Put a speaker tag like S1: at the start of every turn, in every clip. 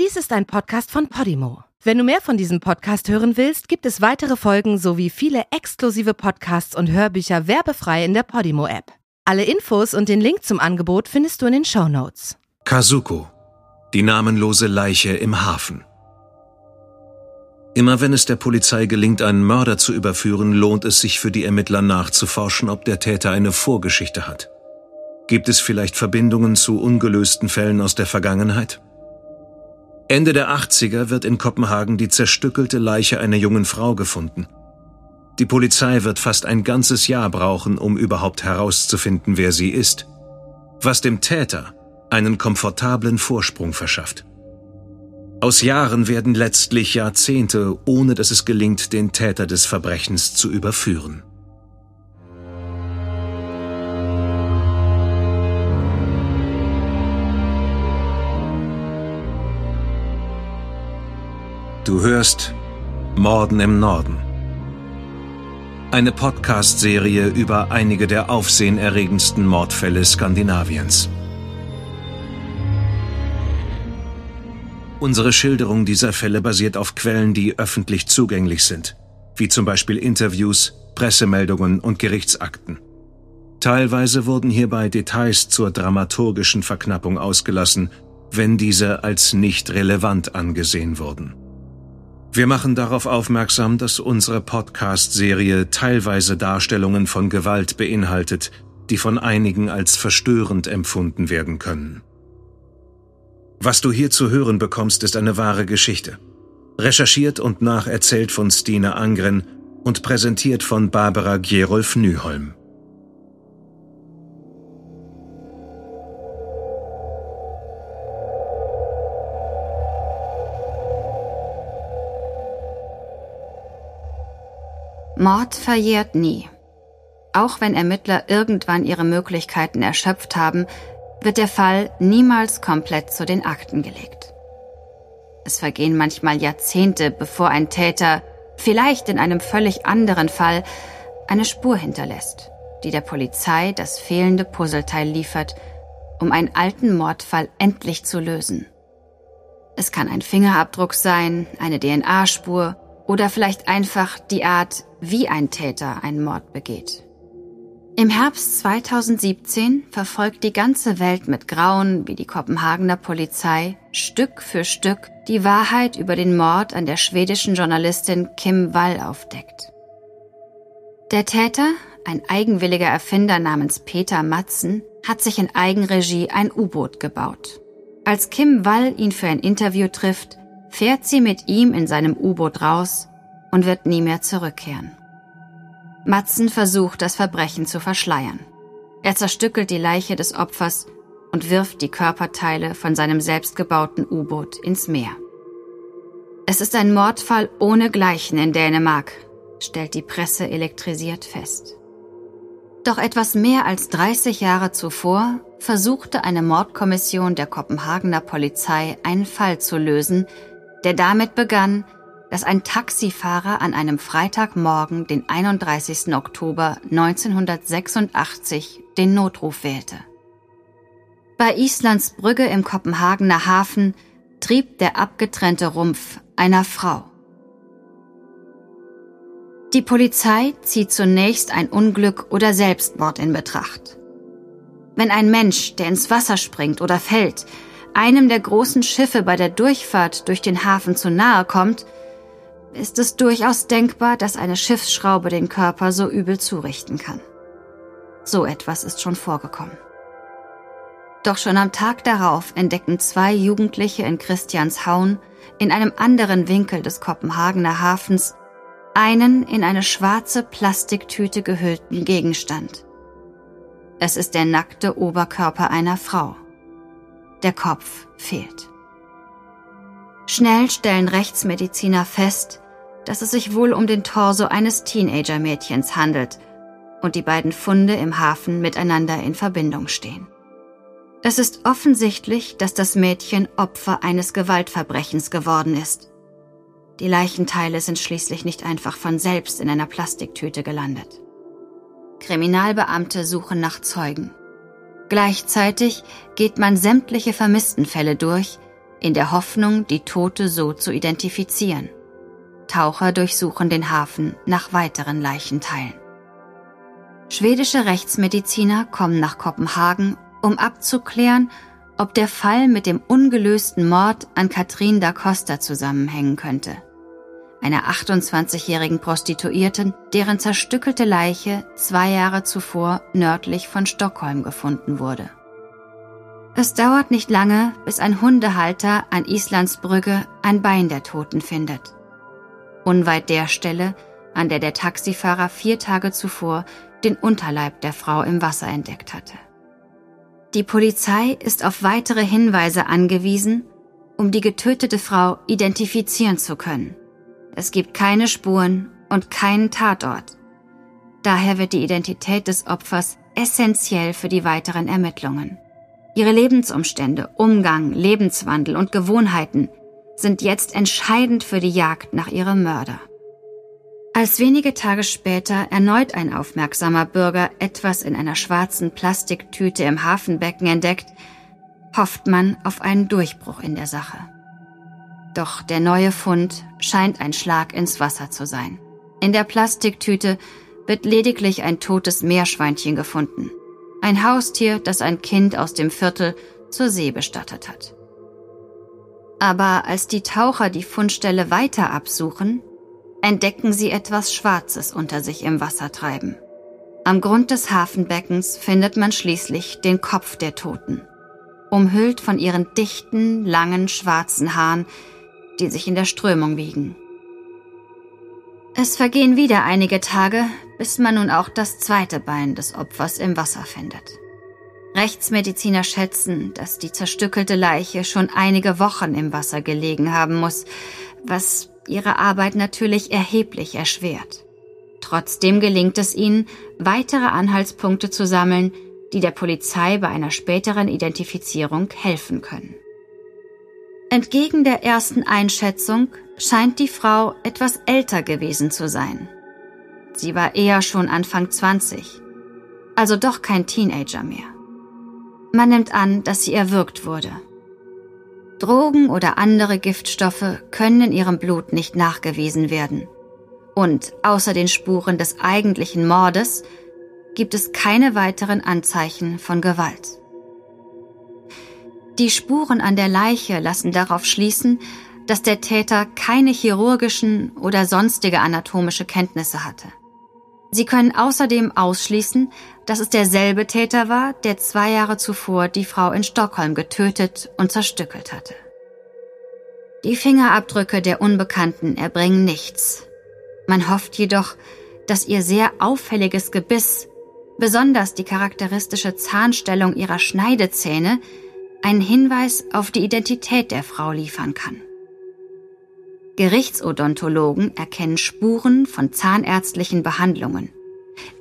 S1: Dies ist ein Podcast von Podimo. Wenn du mehr von diesem Podcast hören willst, gibt es weitere Folgen sowie viele exklusive Podcasts und Hörbücher werbefrei in der Podimo-App. Alle Infos und den Link zum Angebot findest du in den Show Notes.
S2: Kazuko, die namenlose Leiche im Hafen. Immer wenn es der Polizei gelingt, einen Mörder zu überführen, lohnt es sich für die Ermittler nachzuforschen, ob der Täter eine Vorgeschichte hat. Gibt es vielleicht Verbindungen zu ungelösten Fällen aus der Vergangenheit? Ende der 80er wird in Kopenhagen die zerstückelte Leiche einer jungen Frau gefunden. Die Polizei wird fast ein ganzes Jahr brauchen, um überhaupt herauszufinden, wer sie ist, was dem Täter einen komfortablen Vorsprung verschafft. Aus Jahren werden letztlich Jahrzehnte, ohne dass es gelingt, den Täter des Verbrechens zu überführen. Du hörst Morden im Norden. Eine Podcast-Serie über einige der aufsehenerregendsten Mordfälle Skandinaviens. Unsere Schilderung dieser Fälle basiert auf Quellen, die öffentlich zugänglich sind, wie zum Beispiel Interviews, Pressemeldungen und Gerichtsakten. Teilweise wurden hierbei Details zur dramaturgischen Verknappung ausgelassen, wenn diese als nicht relevant angesehen wurden. Wir machen darauf aufmerksam, dass unsere Podcast-Serie teilweise Darstellungen von Gewalt beinhaltet, die von einigen als verstörend empfunden werden können. Was du hier zu hören bekommst, ist eine wahre Geschichte. Recherchiert und nacherzählt von Stine Angren und präsentiert von Barbara Gerolf Nyholm.
S3: Mord verjährt nie. Auch wenn Ermittler irgendwann ihre Möglichkeiten erschöpft haben, wird der Fall niemals komplett zu den Akten gelegt. Es vergehen manchmal Jahrzehnte, bevor ein Täter, vielleicht in einem völlig anderen Fall, eine Spur hinterlässt, die der Polizei das fehlende Puzzleteil liefert, um einen alten Mordfall endlich zu lösen. Es kann ein Fingerabdruck sein, eine DNA-Spur oder vielleicht einfach die Art, wie ein Täter einen Mord begeht. Im Herbst 2017 verfolgt die ganze Welt mit Grauen, wie die Kopenhagener Polizei Stück für Stück die Wahrheit über den Mord an der schwedischen Journalistin Kim Wall aufdeckt. Der Täter, ein eigenwilliger Erfinder namens Peter Matzen, hat sich in Eigenregie ein U-Boot gebaut. Als Kim Wall ihn für ein Interview trifft, fährt sie mit ihm in seinem U-Boot raus und wird nie mehr zurückkehren. Matzen versucht, das Verbrechen zu verschleiern. Er zerstückelt die Leiche des Opfers und wirft die Körperteile von seinem selbstgebauten U-Boot ins Meer. Es ist ein Mordfall ohne Gleichen in Dänemark, stellt die Presse elektrisiert fest. Doch etwas mehr als 30 Jahre zuvor versuchte eine Mordkommission der Kopenhagener Polizei einen Fall zu lösen, der damit begann, dass ein Taxifahrer an einem Freitagmorgen, den 31. Oktober 1986, den Notruf wählte. Bei Islands Brügge im Kopenhagener Hafen trieb der abgetrennte Rumpf einer Frau. Die Polizei zieht zunächst ein Unglück oder Selbstmord in Betracht. Wenn ein Mensch, der ins Wasser springt oder fällt, einem der großen Schiffe bei der Durchfahrt durch den Hafen zu nahe kommt, ist es durchaus denkbar, dass eine Schiffsschraube den Körper so übel zurichten kann. So etwas ist schon vorgekommen. Doch schon am Tag darauf entdecken zwei Jugendliche in Christianshaun in einem anderen Winkel des Kopenhagener Hafens einen in eine schwarze Plastiktüte gehüllten Gegenstand. Es ist der nackte Oberkörper einer Frau. Der Kopf fehlt. Schnell stellen Rechtsmediziner fest, dass es sich wohl um den Torso eines Teenager-Mädchens handelt und die beiden Funde im Hafen miteinander in Verbindung stehen. Es ist offensichtlich, dass das Mädchen Opfer eines Gewaltverbrechens geworden ist. Die Leichenteile sind schließlich nicht einfach von selbst in einer Plastiktüte gelandet. Kriminalbeamte suchen nach Zeugen. Gleichzeitig geht man sämtliche Vermisstenfälle durch, in der Hoffnung, die Tote so zu identifizieren. Taucher durchsuchen den Hafen nach weiteren Leichenteilen. Schwedische Rechtsmediziner kommen nach Kopenhagen, um abzuklären, ob der Fall mit dem ungelösten Mord an Katrin da Costa zusammenhängen könnte. Einer 28-jährigen Prostituierten, deren zerstückelte Leiche zwei Jahre zuvor nördlich von Stockholm gefunden wurde. Es dauert nicht lange, bis ein Hundehalter an Islands Brügge ein Bein der Toten findet. Unweit der Stelle, an der der Taxifahrer vier Tage zuvor den Unterleib der Frau im Wasser entdeckt hatte. Die Polizei ist auf weitere Hinweise angewiesen, um die getötete Frau identifizieren zu können. Es gibt keine Spuren und keinen Tatort. Daher wird die Identität des Opfers essentiell für die weiteren Ermittlungen. Ihre Lebensumstände, Umgang, Lebenswandel und Gewohnheiten sind jetzt entscheidend für die Jagd nach ihrem Mörder. Als wenige Tage später erneut ein aufmerksamer Bürger etwas in einer schwarzen Plastiktüte im Hafenbecken entdeckt, hofft man auf einen Durchbruch in der Sache. Doch der neue Fund scheint ein Schlag ins Wasser zu sein. In der Plastiktüte wird lediglich ein totes Meerschweinchen gefunden. Ein Haustier, das ein Kind aus dem Viertel zur See bestattet hat. Aber als die Taucher die Fundstelle weiter absuchen, entdecken sie etwas Schwarzes unter sich im Wasser treiben. Am Grund des Hafenbeckens findet man schließlich den Kopf der Toten, umhüllt von ihren dichten, langen, schwarzen Haaren, die sich in der Strömung wiegen. Es vergehen wieder einige Tage, bis man nun auch das zweite Bein des Opfers im Wasser findet. Rechtsmediziner schätzen, dass die zerstückelte Leiche schon einige Wochen im Wasser gelegen haben muss, was ihre Arbeit natürlich erheblich erschwert. Trotzdem gelingt es ihnen, weitere Anhaltspunkte zu sammeln, die der Polizei bei einer späteren Identifizierung helfen können. Entgegen der ersten Einschätzung scheint die Frau etwas älter gewesen zu sein. Sie war eher schon Anfang 20, also doch kein Teenager mehr. Man nimmt an, dass sie erwürgt wurde. Drogen oder andere Giftstoffe können in ihrem Blut nicht nachgewiesen werden. Und außer den Spuren des eigentlichen Mordes gibt es keine weiteren Anzeichen von Gewalt. Die Spuren an der Leiche lassen darauf schließen, dass der Täter keine chirurgischen oder sonstige anatomische Kenntnisse hatte. Sie können außerdem ausschließen, dass es derselbe Täter war, der zwei Jahre zuvor die Frau in Stockholm getötet und zerstückelt hatte. Die Fingerabdrücke der Unbekannten erbringen nichts. Man hofft jedoch, dass ihr sehr auffälliges Gebiss, besonders die charakteristische Zahnstellung ihrer Schneidezähne, einen Hinweis auf die Identität der Frau liefern kann. Gerichtsodontologen erkennen Spuren von zahnärztlichen Behandlungen.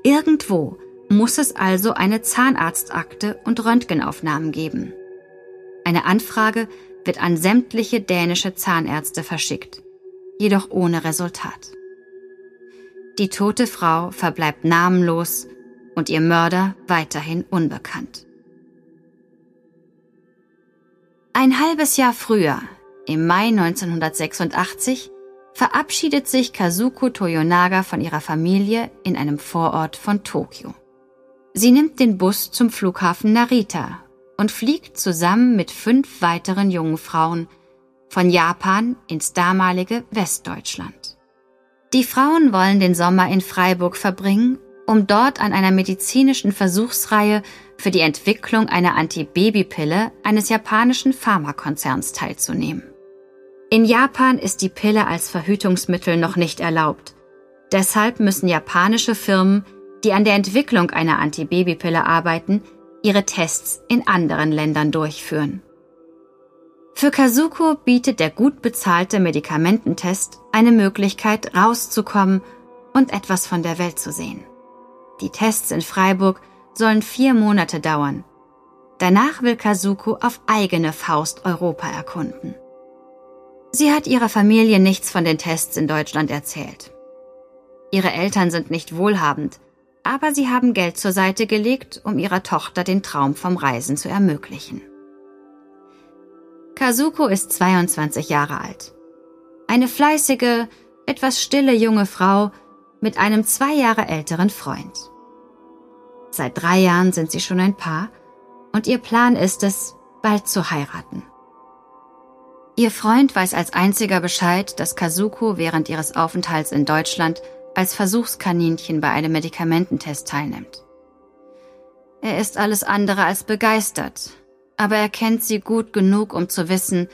S3: Irgendwo muss es also eine Zahnarztakte und Röntgenaufnahmen geben. Eine Anfrage wird an sämtliche dänische Zahnärzte verschickt, jedoch ohne Resultat. Die tote Frau verbleibt namenlos und ihr Mörder weiterhin unbekannt. Ein halbes Jahr früher, im Mai 1986, verabschiedet sich Kazuko Toyonaga von ihrer Familie in einem Vorort von Tokio. Sie nimmt den Bus zum Flughafen Narita und fliegt zusammen mit fünf weiteren jungen Frauen von Japan ins damalige Westdeutschland. Die Frauen wollen den Sommer in Freiburg verbringen, um dort an einer medizinischen Versuchsreihe für die Entwicklung einer Antibabypille eines japanischen Pharmakonzerns teilzunehmen. In Japan ist die Pille als Verhütungsmittel noch nicht erlaubt. Deshalb müssen japanische Firmen die an der Entwicklung einer Antibabypille arbeiten, ihre Tests in anderen Ländern durchführen. Für Kazuko bietet der gut bezahlte Medikamententest eine Möglichkeit, rauszukommen und etwas von der Welt zu sehen. Die Tests in Freiburg sollen vier Monate dauern. Danach will Kazuko auf eigene Faust Europa erkunden. Sie hat ihrer Familie nichts von den Tests in Deutschland erzählt. Ihre Eltern sind nicht wohlhabend, aber sie haben Geld zur Seite gelegt, um ihrer Tochter den Traum vom Reisen zu ermöglichen. Kazuko ist 22 Jahre alt. Eine fleißige, etwas stille junge Frau mit einem zwei Jahre älteren Freund. Seit drei Jahren sind sie schon ein Paar und ihr Plan ist es, bald zu heiraten. Ihr Freund weiß als einziger Bescheid, dass Kazuko während ihres Aufenthalts in Deutschland als Versuchskaninchen bei einem Medikamententest teilnimmt. Er ist alles andere als begeistert, aber er kennt sie gut genug, um zu wissen,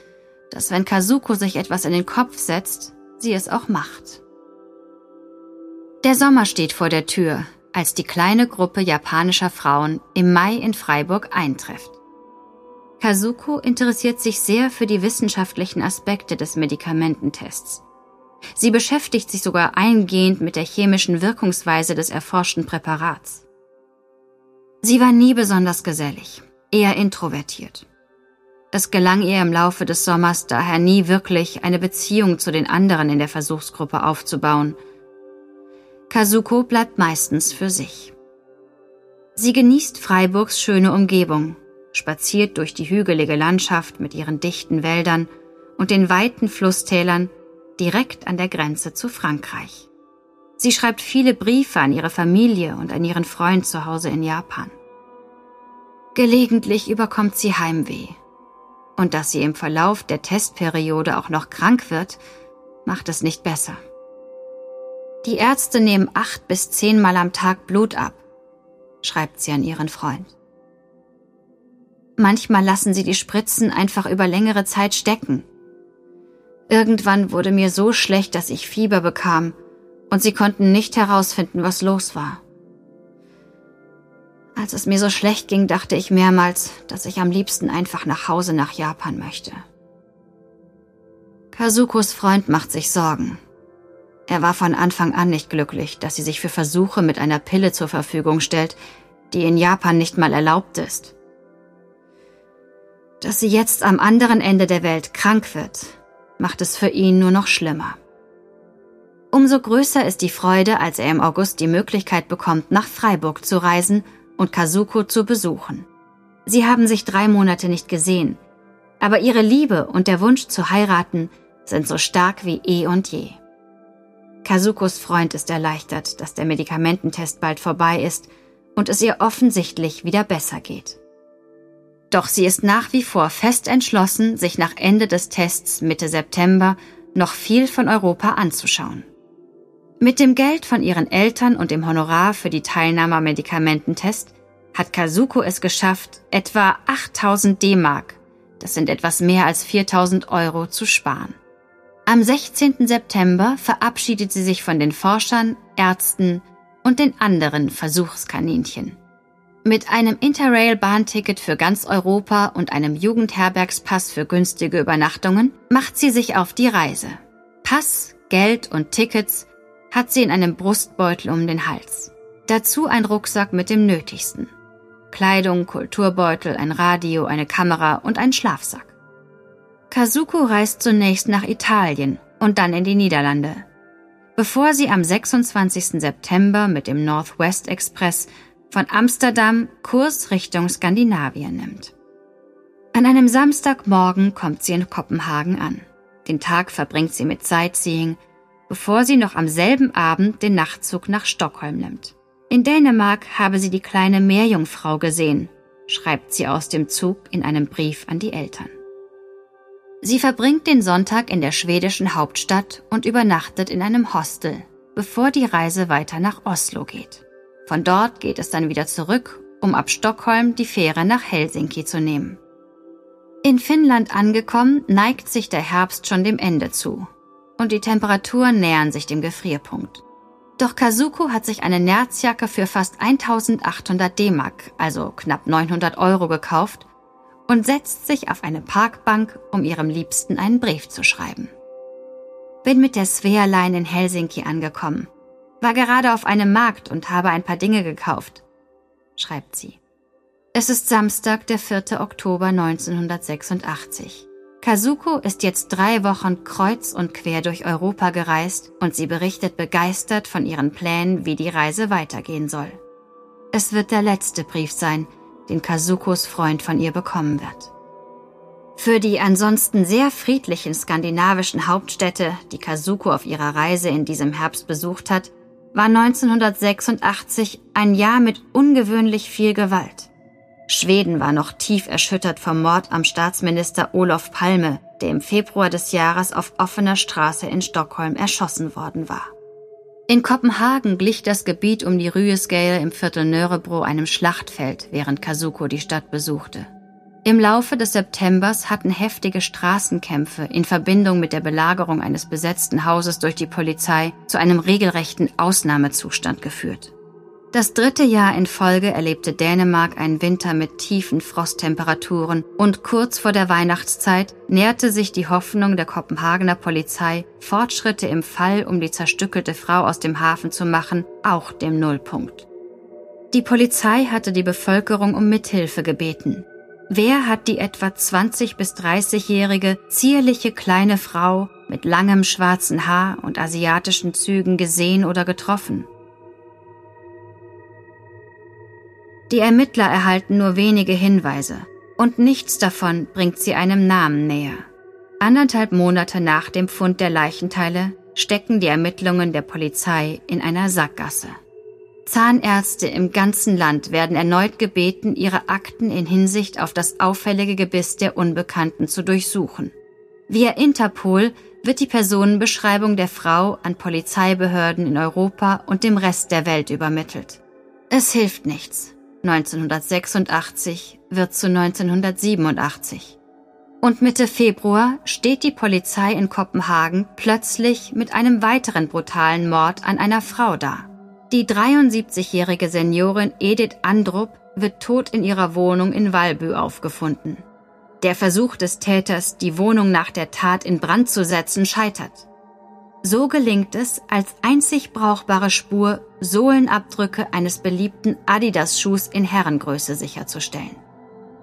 S3: dass wenn Kazuko sich etwas in den Kopf setzt, sie es auch macht. Der Sommer steht vor der Tür, als die kleine Gruppe japanischer Frauen im Mai in Freiburg eintrifft. Kazuko interessiert sich sehr für die wissenschaftlichen Aspekte des Medikamententests. Sie beschäftigt sich sogar eingehend mit der chemischen Wirkungsweise des erforschten Präparats. Sie war nie besonders gesellig, eher introvertiert. Es gelang ihr im Laufe des Sommers daher nie wirklich, eine Beziehung zu den anderen in der Versuchsgruppe aufzubauen. Kazuko bleibt meistens für sich. Sie genießt Freiburgs schöne Umgebung, spaziert durch die hügelige Landschaft mit ihren dichten Wäldern und den weiten Flusstälern direkt an der Grenze zu Frankreich. Sie schreibt viele Briefe an ihre Familie und an ihren Freund zu Hause in Japan. Gelegentlich überkommt sie Heimweh. Und dass sie im Verlauf der Testperiode auch noch krank wird, macht es nicht besser. Die Ärzte nehmen acht bis zehnmal am Tag Blut ab, schreibt sie an ihren Freund. Manchmal lassen sie die Spritzen einfach über längere Zeit stecken. Irgendwann wurde mir so schlecht, dass ich Fieber bekam, und sie konnten nicht herausfinden, was los war. Als es mir so schlecht ging, dachte ich mehrmals, dass ich am liebsten einfach nach Hause nach Japan möchte. Kazukos Freund macht sich Sorgen. Er war von Anfang an nicht glücklich, dass sie sich für Versuche mit einer Pille zur Verfügung stellt, die in Japan nicht mal erlaubt ist. Dass sie jetzt am anderen Ende der Welt krank wird, macht es für ihn nur noch schlimmer. Umso größer ist die Freude, als er im August die Möglichkeit bekommt, nach Freiburg zu reisen und Kazuko zu besuchen. Sie haben sich drei Monate nicht gesehen, aber ihre Liebe und der Wunsch zu heiraten sind so stark wie eh und je. Kazukos Freund ist erleichtert, dass der Medikamententest bald vorbei ist und es ihr offensichtlich wieder besser geht. Doch sie ist nach wie vor fest entschlossen, sich nach Ende des Tests Mitte September noch viel von Europa anzuschauen. Mit dem Geld von ihren Eltern und dem Honorar für die Teilnahme am Medikamententest hat Kazuko es geschafft, etwa 8000 D-Mark, das sind etwas mehr als 4000 Euro, zu sparen. Am 16. September verabschiedet sie sich von den Forschern, Ärzten und den anderen Versuchskaninchen. Mit einem Interrail-Bahnticket für ganz Europa und einem Jugendherbergspass für günstige Übernachtungen macht sie sich auf die Reise. Pass, Geld und Tickets hat sie in einem Brustbeutel um den Hals. Dazu ein Rucksack mit dem Nötigsten. Kleidung, Kulturbeutel, ein Radio, eine Kamera und ein Schlafsack. Kazuko reist zunächst nach Italien und dann in die Niederlande, bevor sie am 26. September mit dem Northwest Express von Amsterdam Kurs Richtung Skandinavien nimmt. An einem Samstagmorgen kommt sie in Kopenhagen an. Den Tag verbringt sie mit Sightseeing, bevor sie noch am selben Abend den Nachtzug nach Stockholm nimmt. In Dänemark habe sie die kleine Meerjungfrau gesehen, schreibt sie aus dem Zug in einem Brief an die Eltern. Sie verbringt den Sonntag in der schwedischen Hauptstadt und übernachtet in einem Hostel, bevor die Reise weiter nach Oslo geht. Von dort geht es dann wieder zurück, um ab Stockholm die Fähre nach Helsinki zu nehmen. In Finnland angekommen, neigt sich der Herbst schon dem Ende zu und die Temperaturen nähern sich dem Gefrierpunkt. Doch Kazuko hat sich eine Nerzjacke für fast 1800 D-Mark, also knapp 900 Euro gekauft und setzt sich auf eine Parkbank, um ihrem Liebsten einen Brief zu schreiben. Bin mit der Svea Line in Helsinki angekommen. War gerade auf einem Markt und habe ein paar Dinge gekauft, schreibt sie. Es ist Samstag, der 4. Oktober 1986. Kazuko ist jetzt drei Wochen kreuz und quer durch Europa gereist und sie berichtet begeistert von ihren Plänen, wie die Reise weitergehen soll. Es wird der letzte Brief sein, den Kazukos Freund von ihr bekommen wird. Für die ansonsten sehr friedlichen skandinavischen Hauptstädte, die Kazuko auf ihrer Reise in diesem Herbst besucht hat, war 1986 ein Jahr mit ungewöhnlich viel Gewalt. Schweden war noch tief erschüttert vom Mord am Staatsminister Olof Palme, der im Februar des Jahres auf offener Straße in Stockholm erschossen worden war. In Kopenhagen glich das Gebiet um die Ryesgale im Viertel Nörebro einem Schlachtfeld, während Kazuko die Stadt besuchte. Im Laufe des Septembers hatten heftige Straßenkämpfe in Verbindung mit der Belagerung eines besetzten Hauses durch die Polizei zu einem regelrechten Ausnahmezustand geführt. Das dritte Jahr in Folge erlebte Dänemark einen Winter mit tiefen Frosttemperaturen und kurz vor der Weihnachtszeit näherte sich die Hoffnung der Kopenhagener Polizei, Fortschritte im Fall, um die zerstückelte Frau aus dem Hafen zu machen, auch dem Nullpunkt. Die Polizei hatte die Bevölkerung um Mithilfe gebeten. Wer hat die etwa 20 bis 30-jährige, zierliche kleine Frau mit langem schwarzen Haar und asiatischen Zügen gesehen oder getroffen? Die Ermittler erhalten nur wenige Hinweise und nichts davon bringt sie einem Namen näher. Anderthalb Monate nach dem Fund der Leichenteile stecken die Ermittlungen der Polizei in einer Sackgasse. Zahnärzte im ganzen Land werden erneut gebeten, ihre Akten in Hinsicht auf das auffällige Gebiss der Unbekannten zu durchsuchen. Via Interpol wird die Personenbeschreibung der Frau an Polizeibehörden in Europa und dem Rest der Welt übermittelt. Es hilft nichts. 1986 wird zu 1987. Und Mitte Februar steht die Polizei in Kopenhagen plötzlich mit einem weiteren brutalen Mord an einer Frau da. Die 73-jährige Seniorin Edith Andrup wird tot in ihrer Wohnung in Walbü aufgefunden. Der Versuch des Täters, die Wohnung nach der Tat in Brand zu setzen, scheitert. So gelingt es, als einzig brauchbare Spur Sohlenabdrücke eines beliebten Adidas-Schuhs in Herrengröße sicherzustellen.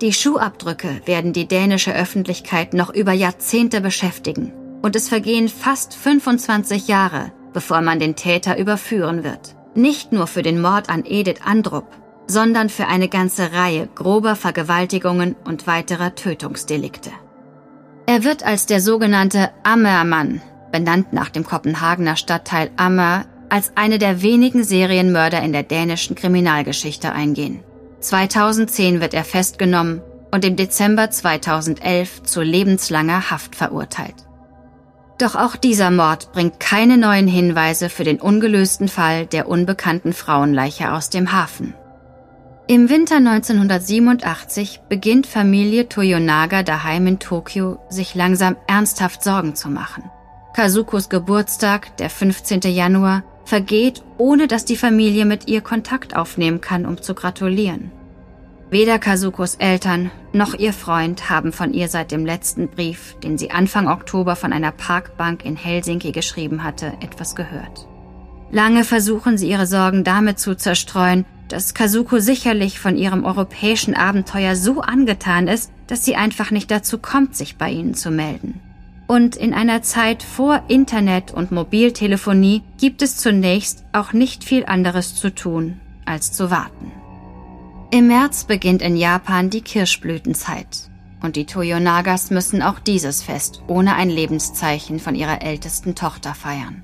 S3: Die Schuhabdrücke werden die dänische Öffentlichkeit noch über Jahrzehnte beschäftigen und es vergehen fast 25 Jahre, bevor man den Täter überführen wird. Nicht nur für den Mord an Edith Andrup, sondern für eine ganze Reihe grober Vergewaltigungen und weiterer Tötungsdelikte. Er wird als der sogenannte Ammermann, benannt nach dem Kopenhagener Stadtteil Ammer, als eine der wenigen Serienmörder in der dänischen Kriminalgeschichte eingehen. 2010 wird er festgenommen und im Dezember 2011 zu lebenslanger Haft verurteilt. Doch auch dieser Mord bringt keine neuen Hinweise für den ungelösten Fall der unbekannten Frauenleiche aus dem Hafen. Im Winter 1987 beginnt Familie Toyonaga daheim in Tokio sich langsam ernsthaft Sorgen zu machen. Kazukos Geburtstag, der 15. Januar, vergeht, ohne dass die Familie mit ihr Kontakt aufnehmen kann, um zu gratulieren. Weder Kazukos Eltern noch ihr Freund haben von ihr seit dem letzten Brief, den sie Anfang Oktober von einer Parkbank in Helsinki geschrieben hatte, etwas gehört. Lange versuchen sie ihre Sorgen damit zu zerstreuen, dass Kazuko sicherlich von ihrem europäischen Abenteuer so angetan ist, dass sie einfach nicht dazu kommt, sich bei ihnen zu melden. Und in einer Zeit vor Internet und Mobiltelefonie gibt es zunächst auch nicht viel anderes zu tun, als zu warten. Im März beginnt in Japan die Kirschblütenzeit und die Toyonagas müssen auch dieses Fest ohne ein Lebenszeichen von ihrer ältesten Tochter feiern.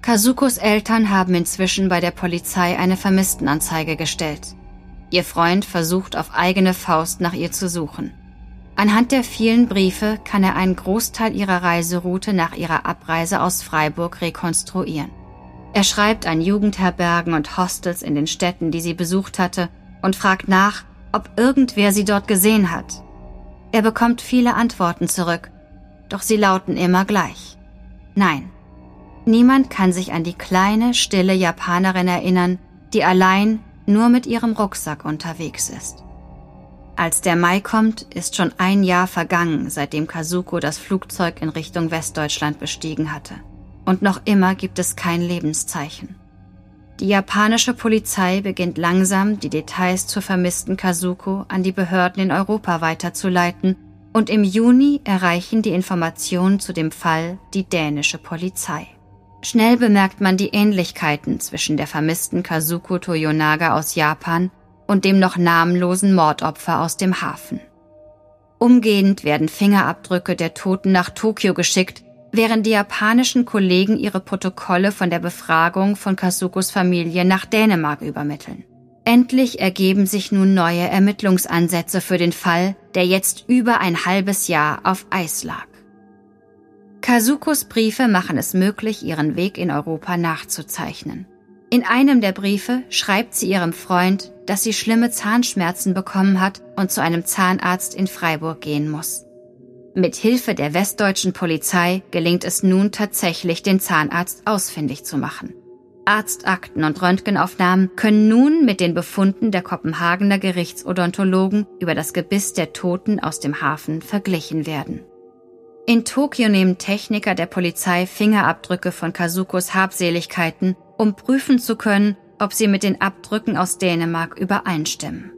S3: Kazukos Eltern haben inzwischen bei der Polizei eine Vermisstenanzeige gestellt. Ihr Freund versucht auf eigene Faust nach ihr zu suchen. Anhand der vielen Briefe kann er einen Großteil ihrer Reiseroute nach ihrer Abreise aus Freiburg rekonstruieren. Er schreibt an Jugendherbergen und Hostels in den Städten, die sie besucht hatte, und fragt nach, ob irgendwer sie dort gesehen hat. Er bekommt viele Antworten zurück, doch sie lauten immer gleich. Nein, niemand kann sich an die kleine, stille Japanerin erinnern, die allein nur mit ihrem Rucksack unterwegs ist. Als der Mai kommt, ist schon ein Jahr vergangen, seitdem Kazuko das Flugzeug in Richtung Westdeutschland bestiegen hatte. Und noch immer gibt es kein Lebenszeichen. Die japanische Polizei beginnt langsam, die Details zur vermissten Kazuko an die Behörden in Europa weiterzuleiten und im Juni erreichen die Informationen zu dem Fall die dänische Polizei. Schnell bemerkt man die Ähnlichkeiten zwischen der vermissten Kazuko Toyonaga aus Japan und dem noch namenlosen Mordopfer aus dem Hafen. Umgehend werden Fingerabdrücke der Toten nach Tokio geschickt, während die japanischen Kollegen ihre Protokolle von der Befragung von Kasukos Familie nach Dänemark übermitteln. Endlich ergeben sich nun neue Ermittlungsansätze für den Fall, der jetzt über ein halbes Jahr auf Eis lag. Kasukos Briefe machen es möglich, ihren Weg in Europa nachzuzeichnen. In einem der Briefe schreibt sie ihrem Freund, dass sie schlimme Zahnschmerzen bekommen hat und zu einem Zahnarzt in Freiburg gehen muss. Mit Hilfe der westdeutschen Polizei gelingt es nun tatsächlich, den Zahnarzt ausfindig zu machen. Arztakten und Röntgenaufnahmen können nun mit den Befunden der Kopenhagener Gerichtsodontologen über das Gebiss der Toten aus dem Hafen verglichen werden. In Tokio nehmen Techniker der Polizei Fingerabdrücke von Kasukos Habseligkeiten, um prüfen zu können, ob sie mit den Abdrücken aus Dänemark übereinstimmen.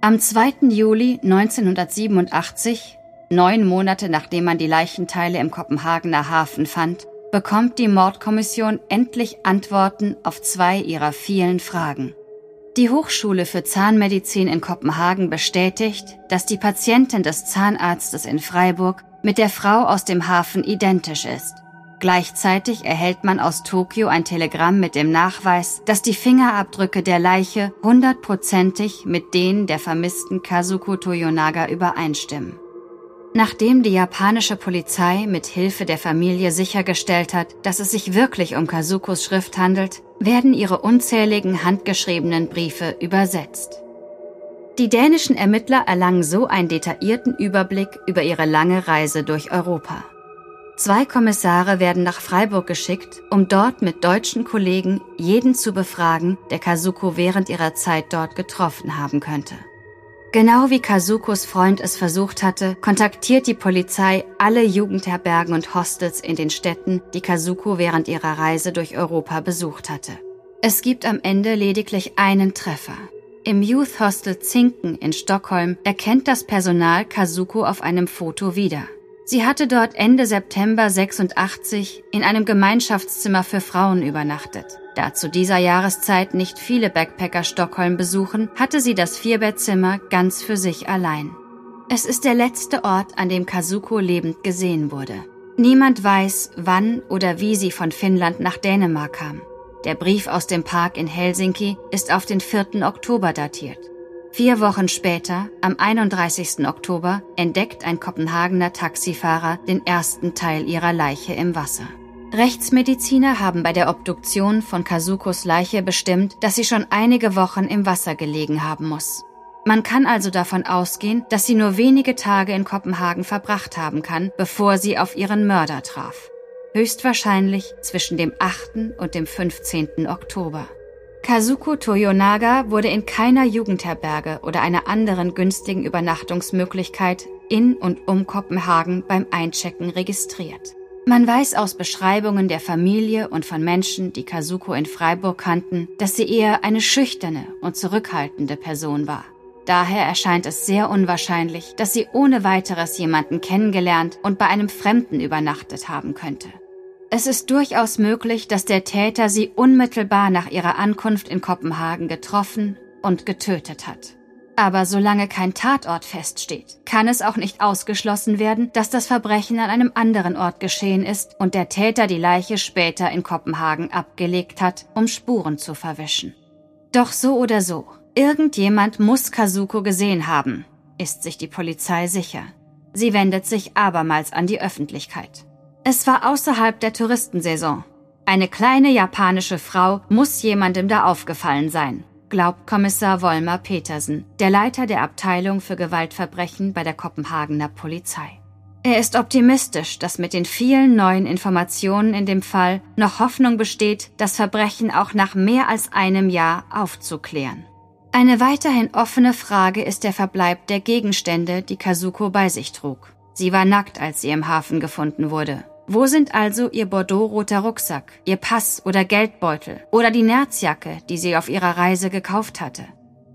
S3: Am 2. Juli 1987 Neun Monate nachdem man die Leichenteile im Kopenhagener Hafen fand, bekommt die Mordkommission endlich Antworten auf zwei ihrer vielen Fragen. Die Hochschule für Zahnmedizin in Kopenhagen bestätigt, dass die Patientin des Zahnarztes in Freiburg mit der Frau aus dem Hafen identisch ist. Gleichzeitig erhält man aus Tokio ein Telegramm mit dem Nachweis, dass die Fingerabdrücke der Leiche hundertprozentig mit denen der vermissten Kazuko Toyonaga übereinstimmen. Nachdem die japanische Polizei mit Hilfe der Familie sichergestellt hat, dass es sich wirklich um Kazukos Schrift handelt, werden ihre unzähligen handgeschriebenen Briefe übersetzt. Die dänischen Ermittler erlangen so einen detaillierten Überblick über ihre lange Reise durch Europa. Zwei Kommissare werden nach Freiburg geschickt, um dort mit deutschen Kollegen jeden zu befragen, der Kazuko während ihrer Zeit dort getroffen haben könnte. Genau wie Kazukos Freund es versucht hatte, kontaktiert die Polizei alle Jugendherbergen und Hostels in den Städten, die Kazuko während ihrer Reise durch Europa besucht hatte. Es gibt am Ende lediglich einen Treffer. Im Youth Hostel Zinken in Stockholm erkennt das Personal Kazuko auf einem Foto wieder. Sie hatte dort Ende September 86 in einem Gemeinschaftszimmer für Frauen übernachtet. Da zu dieser Jahreszeit nicht viele Backpacker Stockholm besuchen, hatte sie das Vierbettzimmer ganz für sich allein. Es ist der letzte Ort, an dem Kazuko lebend gesehen wurde. Niemand weiß, wann oder wie sie von Finnland nach Dänemark kam. Der Brief aus dem Park in Helsinki ist auf den 4. Oktober datiert. Vier Wochen später, am 31. Oktober, entdeckt ein Kopenhagener Taxifahrer den ersten Teil ihrer Leiche im Wasser. Rechtsmediziner haben bei der Obduktion von Kazukos Leiche bestimmt, dass sie schon einige Wochen im Wasser gelegen haben muss. Man kann also davon ausgehen, dass sie nur wenige Tage in Kopenhagen verbracht haben kann, bevor sie auf ihren Mörder traf. Höchstwahrscheinlich zwischen dem 8. und dem 15. Oktober. Kazuko Toyonaga wurde in keiner Jugendherberge oder einer anderen günstigen Übernachtungsmöglichkeit in und um Kopenhagen beim Einchecken registriert. Man weiß aus Beschreibungen der Familie und von Menschen, die Kazuko in Freiburg kannten, dass sie eher eine schüchterne und zurückhaltende Person war. Daher erscheint es sehr unwahrscheinlich, dass sie ohne weiteres jemanden kennengelernt und bei einem Fremden übernachtet haben könnte. Es ist durchaus möglich, dass der Täter sie unmittelbar nach ihrer Ankunft in Kopenhagen getroffen und getötet hat. Aber solange kein Tatort feststeht, kann es auch nicht ausgeschlossen werden, dass das Verbrechen an einem anderen Ort geschehen ist und der Täter die Leiche später in Kopenhagen abgelegt hat, um Spuren zu verwischen. Doch so oder so, irgendjemand muss Kazuko gesehen haben, ist sich die Polizei sicher. Sie wendet sich abermals an die Öffentlichkeit. Es war außerhalb der Touristensaison. Eine kleine japanische Frau muss jemandem da aufgefallen sein glaubt Kommissar Wolmar Petersen, der Leiter der Abteilung für Gewaltverbrechen bei der Kopenhagener Polizei. Er ist optimistisch, dass mit den vielen neuen Informationen in dem Fall noch Hoffnung besteht, das Verbrechen auch nach mehr als einem Jahr aufzuklären. Eine weiterhin offene Frage ist der Verbleib der Gegenstände, die Kazuko bei sich trug. Sie war nackt, als sie im Hafen gefunden wurde. Wo sind also ihr bordeaux-roter Rucksack, ihr Pass oder Geldbeutel oder die Nerzjacke, die sie auf ihrer Reise gekauft hatte?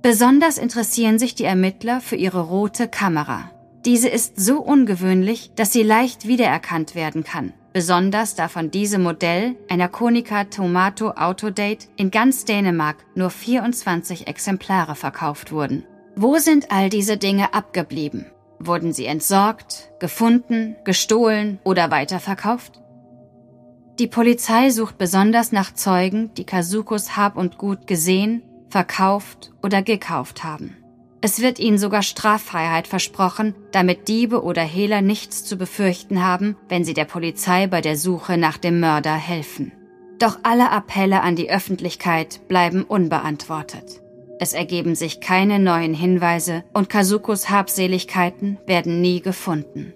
S3: Besonders interessieren sich die Ermittler für ihre rote Kamera. Diese ist so ungewöhnlich, dass sie leicht wiedererkannt werden kann. besonders da von diesem Modell, einer Konica Tomato Autodate, in ganz Dänemark nur 24 Exemplare verkauft wurden. Wo sind all diese Dinge abgeblieben? Wurden sie entsorgt, gefunden, gestohlen oder weiterverkauft? Die Polizei sucht besonders nach Zeugen, die Kazukos Hab und Gut gesehen, verkauft oder gekauft haben. Es wird ihnen sogar Straffreiheit versprochen, damit Diebe oder Hehler nichts zu befürchten haben, wenn sie der Polizei bei der Suche nach dem Mörder helfen. Doch alle Appelle an die Öffentlichkeit bleiben unbeantwortet. Es ergeben sich keine neuen Hinweise und Kazukos Habseligkeiten werden nie gefunden.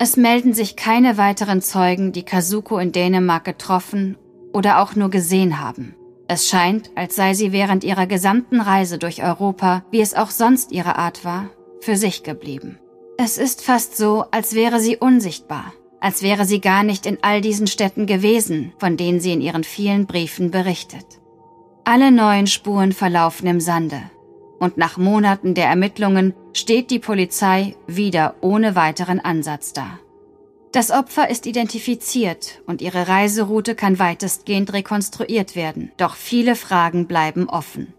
S3: Es melden sich keine weiteren Zeugen, die Kazuko in Dänemark getroffen oder auch nur gesehen haben. Es scheint, als sei sie während ihrer gesamten Reise durch Europa, wie es auch sonst ihre Art war, für sich geblieben. Es ist fast so, als wäre sie unsichtbar, als wäre sie gar nicht in all diesen Städten gewesen, von denen sie in ihren vielen Briefen berichtet. Alle neuen Spuren verlaufen im Sande, und nach Monaten der Ermittlungen steht die Polizei wieder ohne weiteren Ansatz da. Das Opfer ist identifiziert und ihre Reiseroute kann weitestgehend rekonstruiert werden, doch viele Fragen bleiben offen.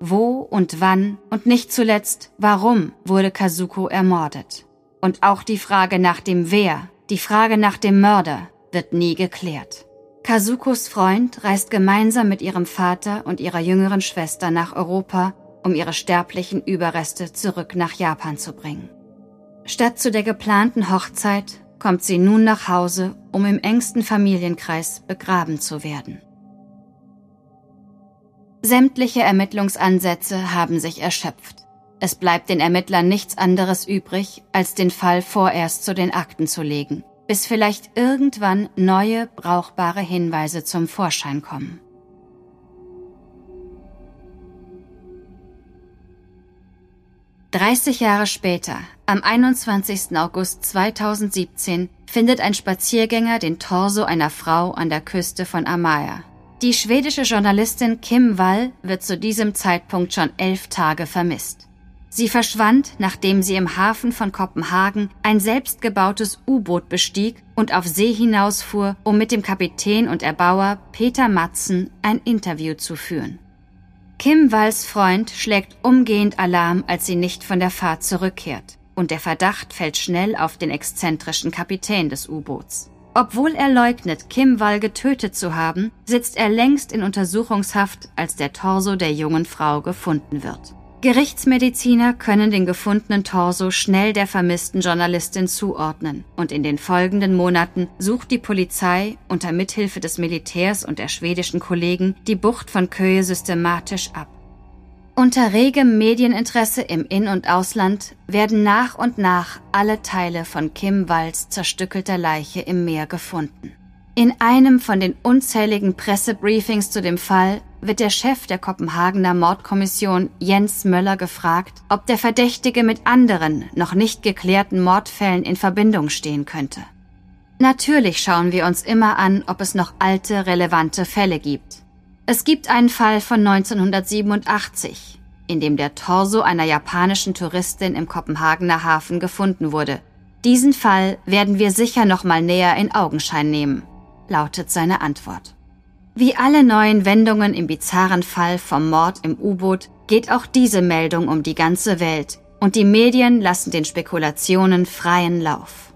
S3: Wo und wann und nicht zuletzt, warum wurde Kazuko ermordet? Und auch die Frage nach dem Wer, die Frage nach dem Mörder wird nie geklärt. Kazukos Freund reist gemeinsam mit ihrem Vater und ihrer jüngeren Schwester nach Europa, um ihre sterblichen Überreste zurück nach Japan zu bringen. Statt zu der geplanten Hochzeit kommt sie nun nach Hause, um im engsten Familienkreis begraben zu werden. Sämtliche Ermittlungsansätze haben sich erschöpft. Es bleibt den Ermittlern nichts anderes übrig, als den Fall vorerst zu den Akten zu legen, bis vielleicht irgendwann neue, brauchbare Hinweise zum Vorschein kommen. 30 Jahre später, am 21. August 2017, findet ein Spaziergänger den Torso einer Frau an der Küste von Amaya. Die schwedische Journalistin Kim Wall wird zu diesem Zeitpunkt schon elf Tage vermisst. Sie verschwand, nachdem sie im Hafen von Kopenhagen ein selbstgebautes U-Boot bestieg und auf See hinausfuhr, um mit dem Kapitän und Erbauer Peter Matzen ein Interview zu führen. Kim Walls Freund schlägt umgehend Alarm, als sie nicht von der Fahrt zurückkehrt. Und der Verdacht fällt schnell auf den exzentrischen Kapitän des U-Boots. Obwohl er leugnet, Kim Wall getötet zu haben, sitzt er längst in Untersuchungshaft, als der Torso der jungen Frau gefunden wird. Gerichtsmediziner können den gefundenen Torso schnell der vermissten Journalistin zuordnen und in den folgenden Monaten sucht die Polizei unter Mithilfe des Militärs und der schwedischen Kollegen die Bucht von Köhe systematisch ab. Unter regem Medieninteresse im In- und Ausland werden nach und nach alle Teile von Kim Walls zerstückelter Leiche im Meer gefunden. In einem von den unzähligen Pressebriefings zu dem Fall wird der Chef der Kopenhagener Mordkommission Jens Möller gefragt, ob der Verdächtige mit anderen, noch nicht geklärten Mordfällen in Verbindung stehen könnte. Natürlich schauen wir uns immer an, ob es noch alte, relevante Fälle gibt. Es gibt einen Fall von 1987, in dem der Torso einer japanischen Touristin im Kopenhagener Hafen gefunden wurde. Diesen Fall werden wir sicher noch mal näher in Augenschein nehmen lautet seine Antwort. Wie alle neuen Wendungen im bizarren Fall vom Mord im U-Boot geht auch diese Meldung um die ganze Welt und die Medien lassen den Spekulationen freien Lauf.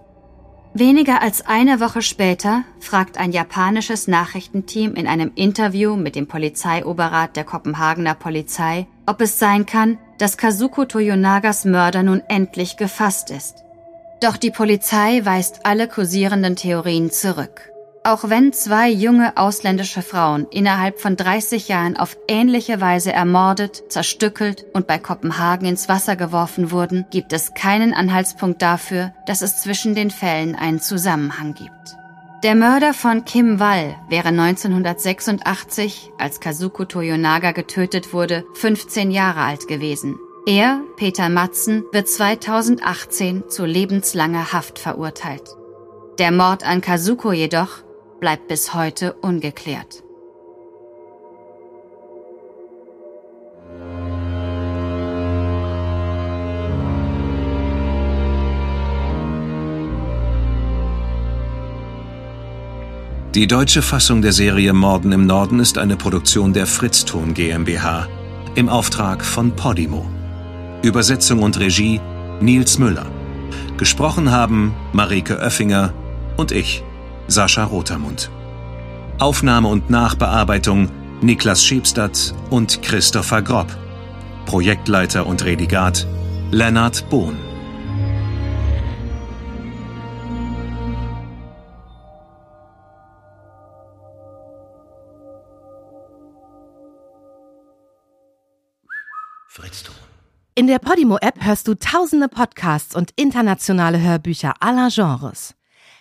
S3: Weniger als eine Woche später fragt ein japanisches Nachrichtenteam in einem Interview mit dem Polizeioberrat der Kopenhagener Polizei, ob es sein kann, dass Kazuko Toyonagas Mörder nun endlich gefasst ist. Doch die Polizei weist alle kursierenden Theorien zurück. Auch wenn zwei junge ausländische Frauen innerhalb von 30 Jahren auf ähnliche Weise ermordet, zerstückelt und bei Kopenhagen ins Wasser geworfen wurden, gibt es keinen Anhaltspunkt dafür, dass es zwischen den Fällen einen Zusammenhang gibt. Der Mörder von Kim Wall wäre 1986, als Kazuko Toyonaga getötet wurde, 15 Jahre alt gewesen. Er, Peter Matzen, wird 2018 zu lebenslanger Haft verurteilt. Der Mord an Kazuko jedoch bleibt bis heute ungeklärt.
S2: Die deutsche Fassung der Serie Morden im Norden ist eine Produktion der Fritzton GmbH im Auftrag von Podimo. Übersetzung und Regie Nils Müller. Gesprochen haben Marike Oeffinger und ich, Sascha Rotermund. Aufnahme und Nachbearbeitung Niklas Schiebstadt und Christopher Grob. Projektleiter und Redigat Lennart Bohn.
S1: In der Podimo-App hörst du tausende Podcasts und internationale Hörbücher aller Genres.